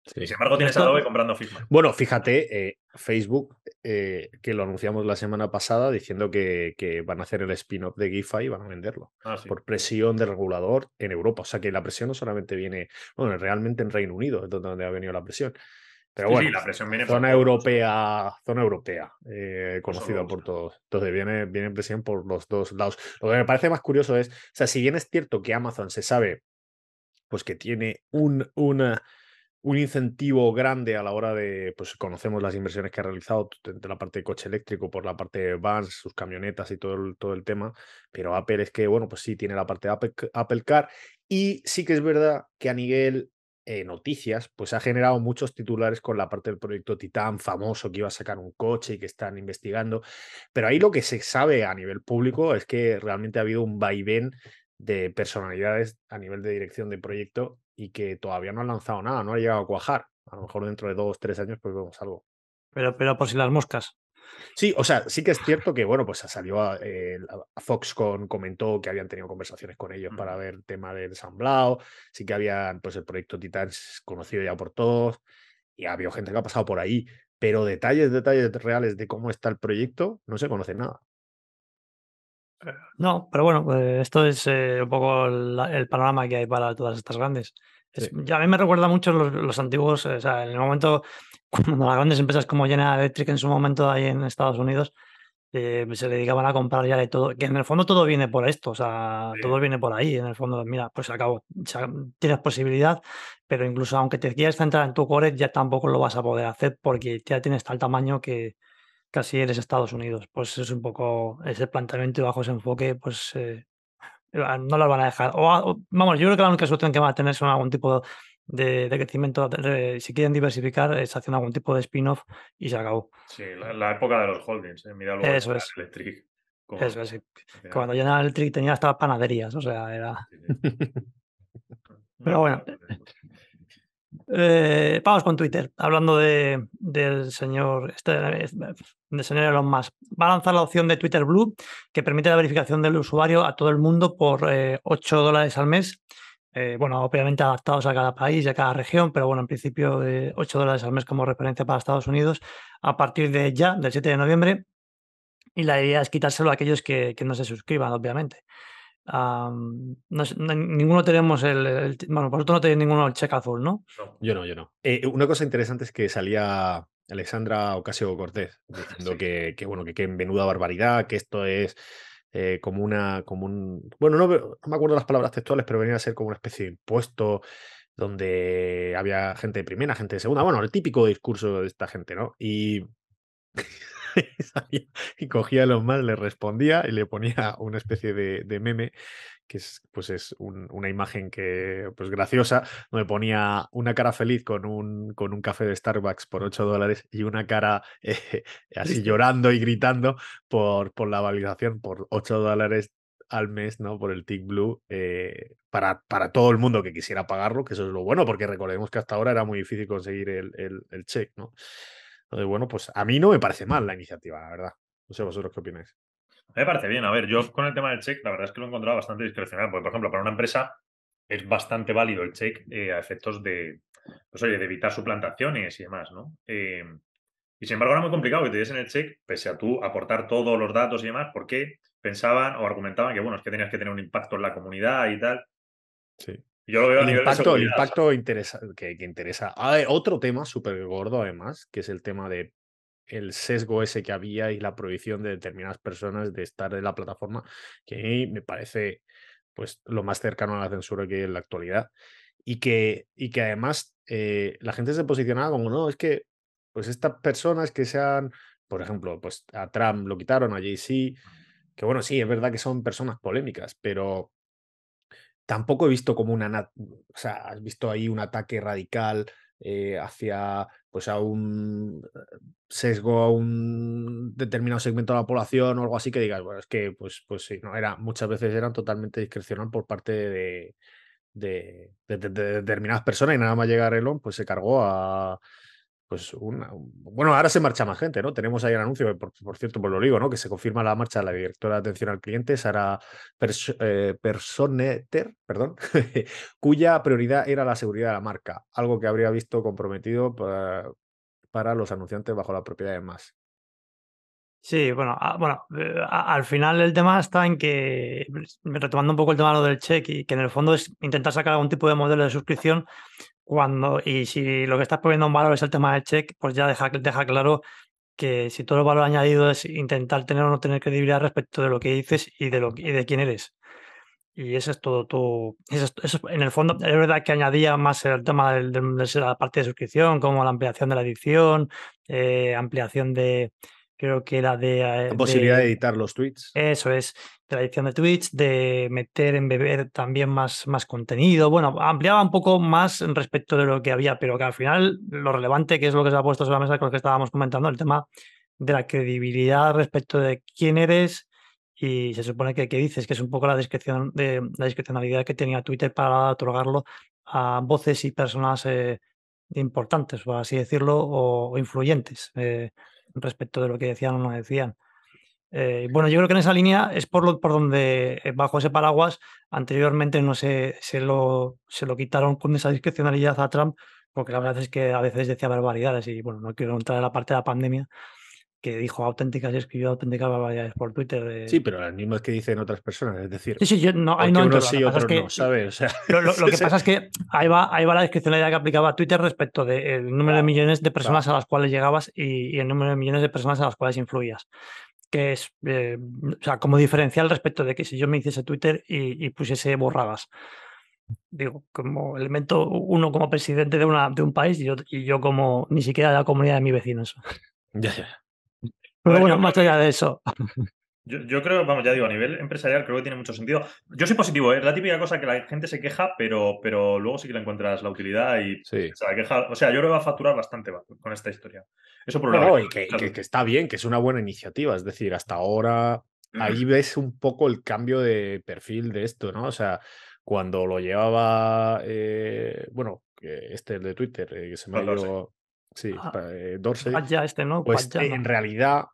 Speaker 2: Sin embargo, tienes a Adobe comprando Figma.
Speaker 3: Bueno, fíjate, eh, Facebook, eh, que lo anunciamos la semana pasada diciendo que, que van a hacer el spin-off de GIFA y van a venderlo
Speaker 2: Ah, sí.
Speaker 3: por presión del regulador en Europa. O sea que la presión no solamente viene, bueno, realmente en Reino Unido es donde ha venido la presión. Pero
Speaker 2: Sí, sí,
Speaker 3: bueno,
Speaker 2: la presión viene por
Speaker 3: zona
Speaker 2: todos.
Speaker 3: europea, zona europea, eh, conocida por todos. Entonces viene, viene presión por los dos lados. Lo que me parece más curioso es, o sea, si bien es cierto que Amazon se sabe, pues que tiene un, una, un incentivo grande a la hora de, pues conocemos las inversiones que ha realizado de la parte de coche eléctrico, por la parte de vans, sus camionetas y todo el, todo el tema, pero Apple es que, bueno, pues sí, tiene la parte de Apple, Apple Car y sí que es verdad que a nivel eh, noticias, pues ha generado muchos titulares con la parte del proyecto Titán famoso que iba a sacar un coche y que están investigando, pero ahí lo que se sabe a nivel público es que realmente ha habido un vaivén de personalidades a nivel de dirección de proyecto y que todavía no han lanzado nada, no ha llegado a cuajar. A lo mejor dentro de dos, tres años pues vemos algo.
Speaker 4: Pero, pero por si las moscas.
Speaker 3: Sí, o sea, sí que es cierto que, bueno, pues salió a, eh, a Foxconn, comentó que habían tenido conversaciones con ellos para
Speaker 2: Ujú.
Speaker 3: ver el tema del ensamblado, sí que habían, pues el proyecto Titan es conocido ya por todos, y ha habido gente que ha pasado por ahí, pero detalles, detalles reales de cómo está el proyecto, no se conoce nada.
Speaker 4: No, pero bueno, eh, esto es eh, un poco el panorama que hay para todas estas grandes. Es-
Speaker 3: Sí.
Speaker 4: ya a mí me recuerda mucho los, los antiguos, o sea, en el momento *laughs* cuando las grandes empresas como General Electric en su momento ahí en Estados Unidos eh, se dedicaban a comprar ya de todo, que en el fondo todo viene por esto, o sea,
Speaker 2: Sí.
Speaker 4: todo viene por ahí, en el fondo, mira, pues acabo, tienes posibilidad, pero incluso aunque te quieras centrar en tu core, ya tampoco lo vas a poder hacer porque ya tienes tal tamaño que casi eres Estados Unidos. Pues es un poco ese planteamiento y bajo ese enfoque, pues eh, no las van a dejar. O, a- o- vamos, yo creo que la única solución que van a tener son algún tipo de, de crecimiento. de- si quieren diversificar, es haciendo algún tipo de spin-off y se acabó.
Speaker 2: Sí, la, la época de los holdings, ¿eh? mira luego
Speaker 4: Eso es.
Speaker 2: Electric.
Speaker 4: Eso es. Cuando General Electric tenía hasta panaderías, o sea, era. *laughs* Pero bueno. Eh, vamos con Twitter, hablando de, del señor este, del señor Elon Musk. Va a lanzar la opción de Twitter Blue que permite la verificación del usuario a todo el mundo por eh, 8 dólares al mes. Eh, bueno, obviamente adaptados a cada país y a cada región, pero bueno, en principio de 8 dólares al mes como referencia para Estados Unidos a partir de ya, del 7 de noviembre. Y la idea es quitárselo a aquellos que, que no se suscriban, obviamente. No no- ninguno tenemos el, el- Bueno, vosotros no tenéis ninguno el check azul, ¿no?
Speaker 2: No.
Speaker 3: Yo no, yo no. Eh, una cosa interesante es que salía Alexandra Ocasio Cortés diciendo
Speaker 2: Sí.
Speaker 3: que, que, bueno, que, que menuda barbaridad, que esto es eh, como una, como un. Bueno, no, no me acuerdo las palabras textuales, pero venía a ser como una especie de impuesto donde había gente de primera, gente de segunda. Bueno, el típico discurso de esta gente, ¿no? Y. *laughs* y cogía a los más, le respondía y le ponía una especie de, de meme que es, pues es un- una imagen que, pues graciosa, donde ponía una cara feliz con un, con un café de Starbucks por 8 dólares y una cara *laughs* eh, así llorando y gritando por, por la validación por 8 dólares al mes, ¿no? Por el Tick Blue, eh, para, para todo el mundo que quisiera pagarlo, que eso es lo bueno, porque recordemos que hasta ahora era muy difícil conseguir el, el, el check, ¿no? Entonces, bueno, pues a mí no me parece mal la iniciativa, la verdad. No sé vosotros qué opináis.
Speaker 2: Me parece bien. A ver, yo con el tema del check, la verdad es que lo he encontrado bastante discrecional. Porque, por ejemplo, para una empresa es bastante válido el check eh, a efectos de, pues, oye, de evitar suplantaciones y demás, ¿no? Eh, y sin embargo, era muy complicado que te diesen el check, pese a tú aportar todos los datos y demás, porque pensaban o argumentaban que, bueno, es que tenías que tener un impacto en la comunidad y tal.
Speaker 3: Sí.
Speaker 2: Yo lo veo a
Speaker 3: El
Speaker 2: nivel de
Speaker 3: impacto, el
Speaker 2: seguridad,
Speaker 3: impacto interesa, que, que interesa. Ah, eh, otro tema súper gordo, además, que es el tema de el sesgo ese que había y la prohibición de determinadas personas de estar en la plataforma, que a mí me parece pues lo más cercano a la censura que hay en la actualidad. Y que, y que además eh, la gente se posicionaba como, no, es que pues estas personas que sean, por ejemplo, pues a Trump lo quitaron, a Jay-Z, que bueno, sí, es verdad que son personas polémicas, pero tampoco he visto como una, o sea, has visto ahí un ataque radical eh, hacia pues a un sesgo a un determinado segmento de la población o algo así que digas, bueno, es que pues, pues sí, no, era, muchas veces eran totalmente discrecional por parte de, de, determinadas personas y nada más llegar Elon, pues se cargó a, pues una, bueno, ahora se marcha más gente, ¿no? Tenemos ahí el anuncio, por, cierto, por lo digo, ¿no? Que se confirma la marcha de la directora de atención al cliente, Sara eh, Personeter, perdón, *laughs* cuya prioridad era la seguridad de la marca, algo que habría visto comprometido para, los anunciantes bajo la propiedad de más.
Speaker 4: Sí, bueno, bueno, eh, al final el tema está en que, retomando un poco el tema del check, y que en el fondo es intentar sacar algún tipo de modelo de suscripción cuando, y si lo que estás poniendo en valor es el tema del check, pues ya deja, deja claro que si todo el valor añadido es intentar tener o no tener credibilidad respecto de lo que dices y de, lo, y de quién eres. Y eso es todo, todo eso, en el fondo es verdad que añadía más el tema de, la parte de suscripción, como la ampliación de la edición, eh, ampliación de, creo que era de...
Speaker 3: La eh, posibilidad de, editar los tweets.
Speaker 4: Eso es, de la edición de tweets, de meter en beber también más, más contenido. Bueno, ampliaba un poco más respecto de lo que había, pero que al final lo relevante, que es lo que se ha puesto sobre la mesa con lo que estábamos comentando, el tema de la credibilidad respecto de quién eres y se supone que, que dices que es un poco la discreción de la discrecionalidad que tenía Twitter para otorgarlo a voces y personas eh, importantes, por así decirlo, o, influyentes. Eh, respecto de lo que decían o no decían. Eh, bueno, yo creo que en esa línea es por, lo, por donde, eh, bajo ese paraguas, anteriormente no se, se, lo, se lo quitaron con esa discrecionalidad a Trump, porque la verdad es que a veces decía barbaridades y bueno, no quiero entrar en la parte de la pandemia, que dijo auténticas y escribió auténticas barbaridades por Twitter.
Speaker 3: Sí, pero las mismas que dicen otras personas, es decir.
Speaker 4: Sí, sí, yo no, hay no
Speaker 3: sí, otro no, ¿sabes? *laughs*
Speaker 4: lo, que *laughs* pasa es que ahí va, ahí va la discrecionalidad que aplicaba Twitter respecto del número de millones de personas a las cuales llegabas y, el número de millones de personas a las cuales influías. Que es, eh, o sea, como diferencial respecto de que si yo me hiciese Twitter y, pusiese borradas digo, como elemento uno como presidente de, una, de un país y yo, y yo como ni siquiera de la comunidad de mis vecinos.
Speaker 3: Ya, ya.
Speaker 4: Pero bueno, más allá de eso.
Speaker 2: Yo, creo, vamos, ya digo, a nivel empresarial creo que tiene mucho sentido. Yo soy positivo, ¿eh? es la típica cosa que la gente se queja, pero, pero luego sí que le encuentras la utilidad y
Speaker 3: se
Speaker 2: queja. O sea, yo creo que va a facturar bastante con esta historia. Eso por un
Speaker 3: lado. y que, está bien, que es una buena iniciativa. Es decir, hasta ahora ahí ves un poco el cambio de perfil de esto, ¿no? O sea, cuando lo llevaba, eh, bueno, este el de Twitter, eh, que se me ha ido. Sí,
Speaker 4: ah,
Speaker 3: Dorsey.
Speaker 4: ya este, ¿no?
Speaker 3: Pues en realidad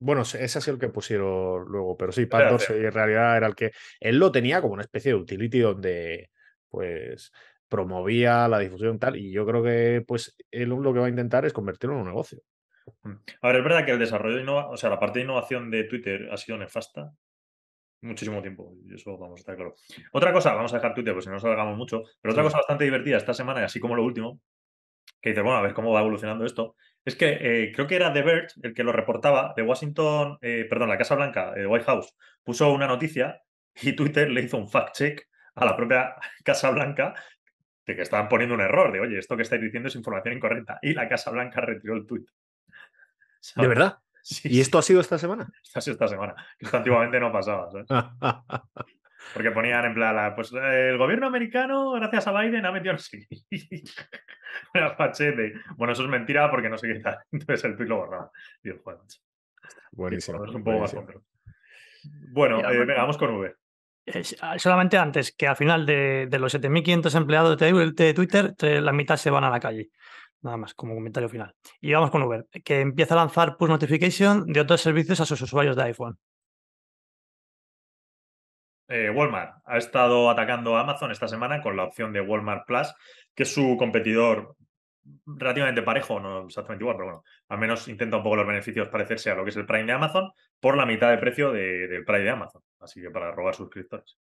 Speaker 3: bueno, ese ha sido el que pusieron luego, pero sí, Pat Dorsey en realidad era el que. Él lo tenía como una especie de utility donde, pues, promovía la difusión tal, y yo creo que, pues, él lo que va a intentar es convertirlo en un negocio.
Speaker 2: Mm. A ver, es verdad que el desarrollo de innovación, o sea, la parte de innovación de Twitter ha sido nefasta muchísimo tiempo, y eso vamos a estar claro. Otra cosa, vamos a dejar Twitter, pues si no nos salgamos mucho, pero otra cosa bastante divertida esta semana, y así como lo último, que dice, bueno, a ver cómo va evolucionando esto, es que eh, creo que era The Verge el que lo reportaba de Washington, eh, perdón, la Casa Blanca, de White House, puso una noticia y Twitter le hizo un fact-check a la propia *laughs* Casa Blanca de que estaban poniendo un error, de oye, esto que estáis diciendo es información incorrecta. Y la Casa Blanca retiró el tweet.
Speaker 3: ¿De verdad? ¿Y esto ha sido esta semana?
Speaker 2: Esto ha sido esta semana. Esto antiguamente no pasaba. ¿sabes? *laughs* Porque ponían en plan, pues el gobierno americano, gracias a Biden, ha metido no sé Una *laughs* fachete. Bueno, eso es mentira porque no sé qué tal. *laughs* Entonces el tweet lo borraba. Y el
Speaker 3: Buenísimo.
Speaker 2: un poco más bueno, eh, venga, vamos con V.
Speaker 4: Ah, solamente antes, que al final de, de los 7.500 empleados de Twitter, la mitad se van a la calle. Nada más, como comentario final. Y vamos con Uber, que empieza a lanzar push notification de otros servicios a sus usuarios de iPhone.
Speaker 2: Eh, Walmart ha estado atacando a Amazon esta semana con la opción de Walmart Plus, que es su competidor relativamente parejo, no exactamente igual, pero bueno, al menos intenta un poco los beneficios parecerse a lo que es el Prime de Amazon por la mitad de precio del Prime de Amazon. Así que para robar suscriptores.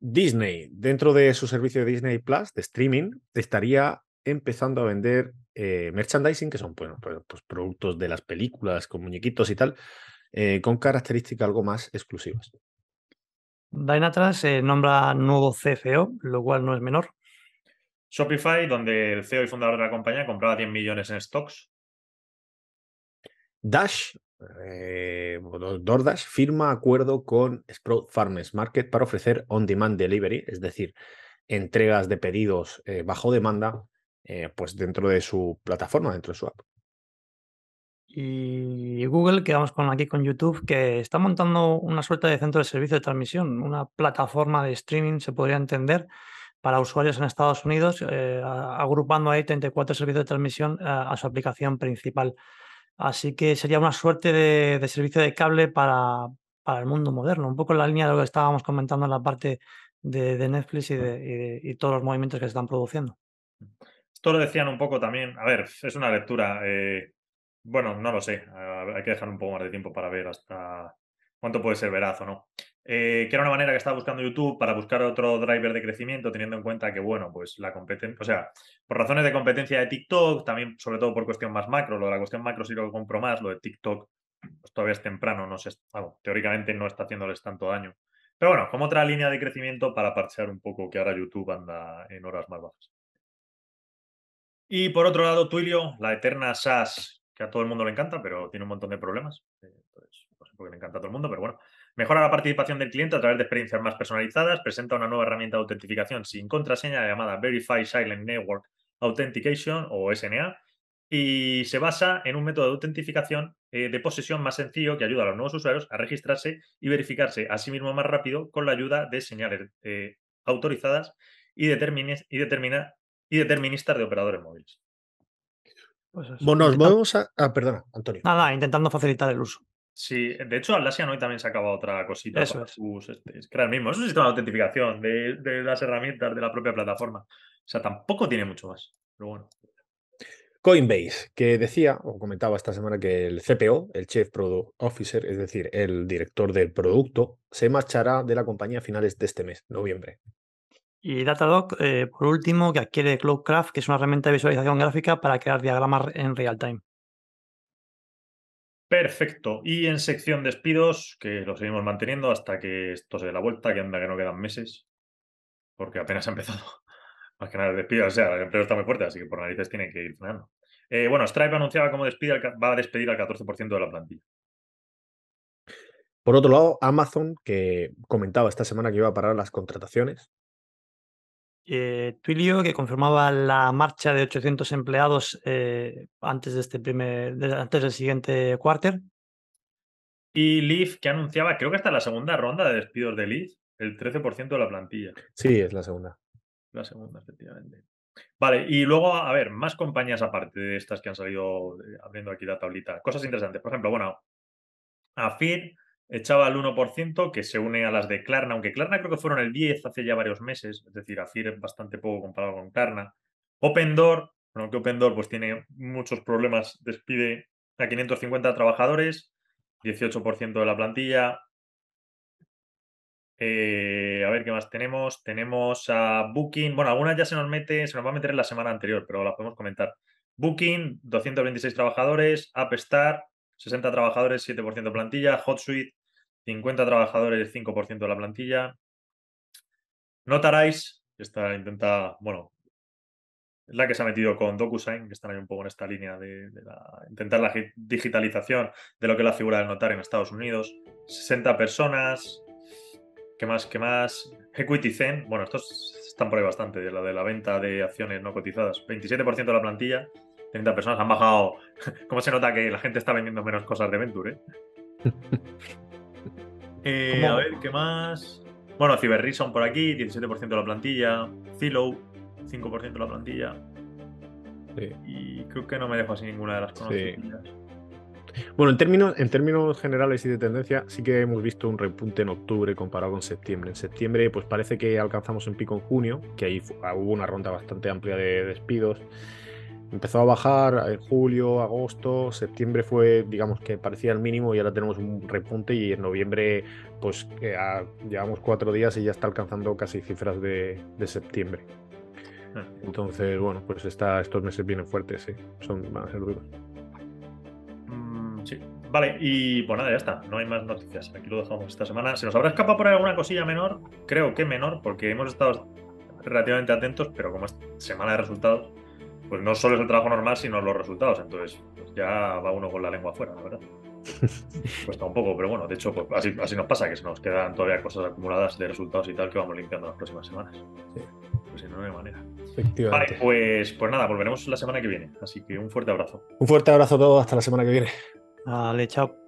Speaker 3: Disney, dentro de su servicio de Disney Plus de streaming, estaría empezando a vender eh, merchandising, que son pues, pues, productos de las películas con muñequitos y tal, eh, con características algo más exclusivas.
Speaker 4: Dynatrace se nombra nuevo CFO, lo cual no es menor.
Speaker 2: Shopify, donde el CEO y fundador de la compañía compraba 10 millones en stocks.
Speaker 3: Dash, eh, DoorDash, firma acuerdo con Sprout Farmers Market para ofrecer on-demand delivery, es decir, entregas de pedidos eh, bajo demanda eh, pues dentro de su plataforma, dentro de su app.
Speaker 4: Y Google, que vamos con aquí con YouTube, que está montando una suerte de centro de servicio de transmisión, una plataforma de streaming, se podría entender, para usuarios en Estados Unidos, eh, agrupando ahí 34 servicios de transmisión a su aplicación principal. Así que sería una suerte de, servicio de cable para, para, el mundo moderno, un poco en la línea de lo que estábamos comentando en la parte de, Netflix y, de, todos los movimientos que se están produciendo.
Speaker 2: Esto lo decían un poco también, a ver, es una lectura, eh, bueno, no lo sé, hay que dejar un poco más de tiempo para ver hasta cuánto puede ser veraz o no. Eh, que era una manera que estaba buscando YouTube para buscar otro driver de crecimiento, teniendo en cuenta que, bueno, pues la competencia, o sea, por razones de competencia de TikTok, también sobre todo por cuestión más macro, lo de la cuestión macro sí lo compro más, lo de TikTok pues todavía es temprano, no sé, teóricamente no está haciéndoles tanto daño. Pero bueno, como otra línea de crecimiento para parchear un poco que ahora YouTube anda en horas más bajas. Y por otro lado, Twilio, la eterna SaaS, que a todo el mundo le encanta, pero tiene un montón de problemas. Entonces, no sé por qué le encanta a todo el mundo, pero bueno. Mejora la participación del cliente a través de experiencias más personalizadas. Presenta una nueva herramienta de autentificación sin contraseña llamada Verify Silent Network Authentication o SNA. Y se basa en un método de autentificación eh, de posesión más sencillo que ayuda a los nuevos usuarios a registrarse y verificarse a sí mismo más rápido con la ayuda de señales eh, autorizadas y deterministas de operadores móviles.
Speaker 3: Pues bueno, nos movemos a. Ah, perdona, Antonio.
Speaker 4: Nada, intentando facilitar el uso.
Speaker 2: Sí, de hecho, Atlassian hoy también se acaba otra cosita. Eso es. Este, es que era el mismo. Es un sistema de autentificación de, las herramientas de la propia plataforma. O sea, tampoco tiene mucho más. Pero bueno.
Speaker 3: Coinbase, que decía o comentaba esta semana que el CPO, el Chief Product Officer, es decir, el director del producto, se marchará de la compañía a finales de este mes, noviembre.
Speaker 4: Y Datadog, eh, por último, que adquiere Cloudcraft, que es una herramienta de visualización gráfica para crear diagramas en real time.
Speaker 2: Perfecto. Y en sección despidos, que lo seguimos manteniendo hasta que esto se dé la vuelta, que anda que no quedan meses, porque apenas ha empezado. *laughs* Más que nada el despido, o sea, el empleo está muy fuerte, así que por narices tiene que ir frenando. Eh, bueno, Stripe anunciaba como despide, va a despedir al 14% de la plantilla.
Speaker 3: Por otro lado, Amazon, que comentaba esta semana que iba a parar las contrataciones,
Speaker 4: eh, Twilio, que confirmaba la marcha de 800 empleados eh, antes de este primer, antes del siguiente quarter.
Speaker 2: Y Leaf, que anunciaba, creo que está la segunda ronda de despidos de Leaf, el 13% de la plantilla.
Speaker 3: Sí, es la segunda.
Speaker 2: La segunda, efectivamente. Vale, y luego, a ver, más compañías aparte de estas que han salido abriendo aquí la tablita. Cosas interesantes. Por ejemplo, bueno, AFIR echaba el 1%, que se une a las de Klarna, aunque Klarna creo que fueron el 10 hace ya varios meses, es decir, AFIR es bastante poco comparado con Klarna. Opendoor, bueno, que Opendoor pues tiene muchos problemas, despide a 550 trabajadores, 18% de la plantilla. Eh, a ver qué más tenemos. Tenemos a Booking. Bueno, algunas ya se nos mete, se nos va a meter en la semana anterior, pero las podemos comentar. Booking, 226 trabajadores. AppStar, 60 trabajadores, 7% de plantilla. HotSuite, 50 trabajadores, 5% de la plantilla. Notarize, que está, intenta, bueno, es la que se ha metido con DocuSign, que están ahí un poco en esta línea de, intentar la digitalización de lo que es la figura del notario en Estados Unidos. 60 personas. ¿Qué más? ¿Qué más? Equity Zen. Bueno, estos están por ahí bastante, de la de la venta de acciones no cotizadas. 27% de la plantilla. 30 personas han bajado. *laughs* ¿Cómo se nota que la gente está vendiendo menos cosas de Venture? Eh? *laughs* Eh, a ver, ¿qué más? Bueno, Cyberreason por aquí, 17% de la plantilla. Zillow, 5% de la plantilla. Y creo que no me dejo así ninguna de las conocidas.
Speaker 3: Bueno, en términos, en términos generales y de tendencia, sí que hemos visto un repunte en octubre comparado con septiembre. En septiembre, pues parece que alcanzamos un pico en junio, que ahí hubo una ronda bastante amplia de despidos. Empezó a bajar en julio, agosto, septiembre fue, digamos que parecía el mínimo y ahora tenemos un repunte y en noviembre pues llevamos cuatro días y ya está alcanzando casi cifras de, septiembre. Ah. Entonces, bueno, pues está, estos meses vienen fuertes, sí, son, van a ser duros.
Speaker 2: Mm, sí, vale, y pues nada, ya está, no hay más noticias, aquí lo dejamos esta semana. ¿Se nos habrá escapado por alguna cosilla menor? Creo que menor, porque hemos estado relativamente atentos, pero como es semana de resultados, pues no solo es el trabajo normal, sino los resultados. Entonces, pues ya va uno con la lengua afuera, la verdad. *laughs* Cuesta un poco, pero bueno, de hecho, pues así, así nos pasa, que se nos quedan todavía cosas acumuladas de resultados y tal que vamos limpiando las próximas semanas. pues no hay manera.
Speaker 3: Efectivamente.
Speaker 2: Vale, pues, pues nada, volveremos la semana que viene. Así que un fuerte abrazo.
Speaker 3: Un fuerte abrazo a todos, hasta la semana que viene.
Speaker 4: Vale, chao.